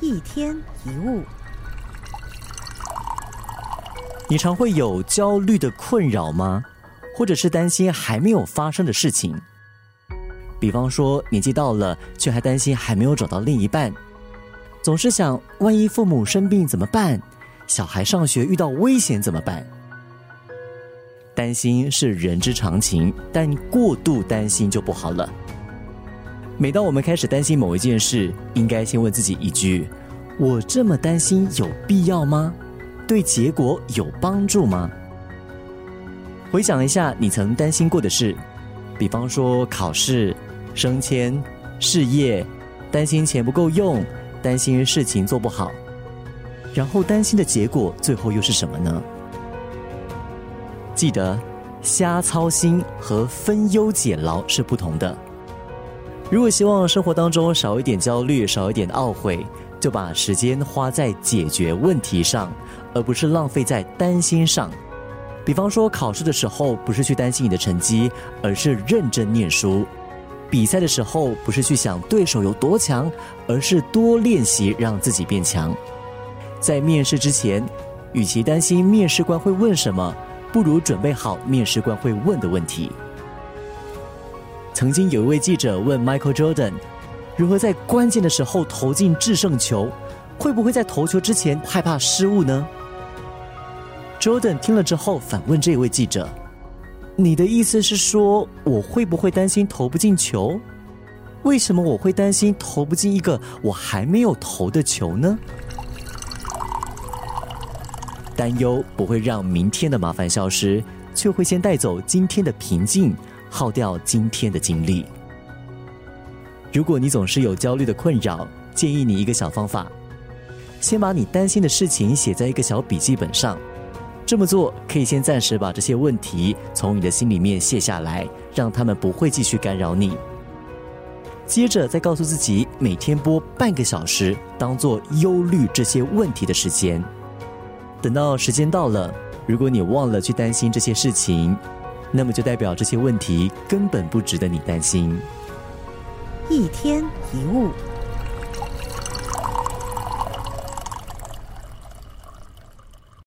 一天一物，你常会有焦虑的困扰吗？或者是担心还没有发生的事情？比方说年纪到了，却还担心还没有找到另一半，总是想万一父母生病怎么办？小孩上学遇到危险怎么办？担心是人之常情，但过度担心就不好了。每当我们开始担心某一件事，应该先问自己一句：我这么担心有必要吗？对结果有帮助吗？回想一下你曾担心过的事，比方说考试、升迁、事业，担心钱不够用，担心事情做不好，然后担心的结果最后又是什么呢？记得，瞎操心和分忧解劳是不同的。如果希望生活当中少一点焦虑，少一点懊悔，就把时间花在解决问题上，而不是浪费在担心上。比方说，考试的时候不是去担心你的成绩，而是认真念书；比赛的时候不是去想对手有多强，而是多练习让自己变强。在面试之前，与其担心面试官会问什么，不如准备好面试官会问的问题。曾经有一位记者问 Michael Jordan，如何在关键的时候投进制胜球？会不会在投球之前害怕失误呢？Jordan 听了之后反问这位记者：“你的意思是说，我会不会担心投不进球？为什么我会担心投不进一个我还没有投的球呢？”担忧不会让明天的麻烦消失，却会先带走今天的平静。耗掉今天的精力。如果你总是有焦虑的困扰，建议你一个小方法：先把你担心的事情写在一个小笔记本上。这么做可以先暂时把这些问题从你的心里面卸下来，让他们不会继续干扰你。接着再告诉自己，每天播半个小时，当做忧虑这些问题的时间。等到时间到了，如果你忘了去担心这些事情。那么就代表这些问题根本不值得你担心。一天一物。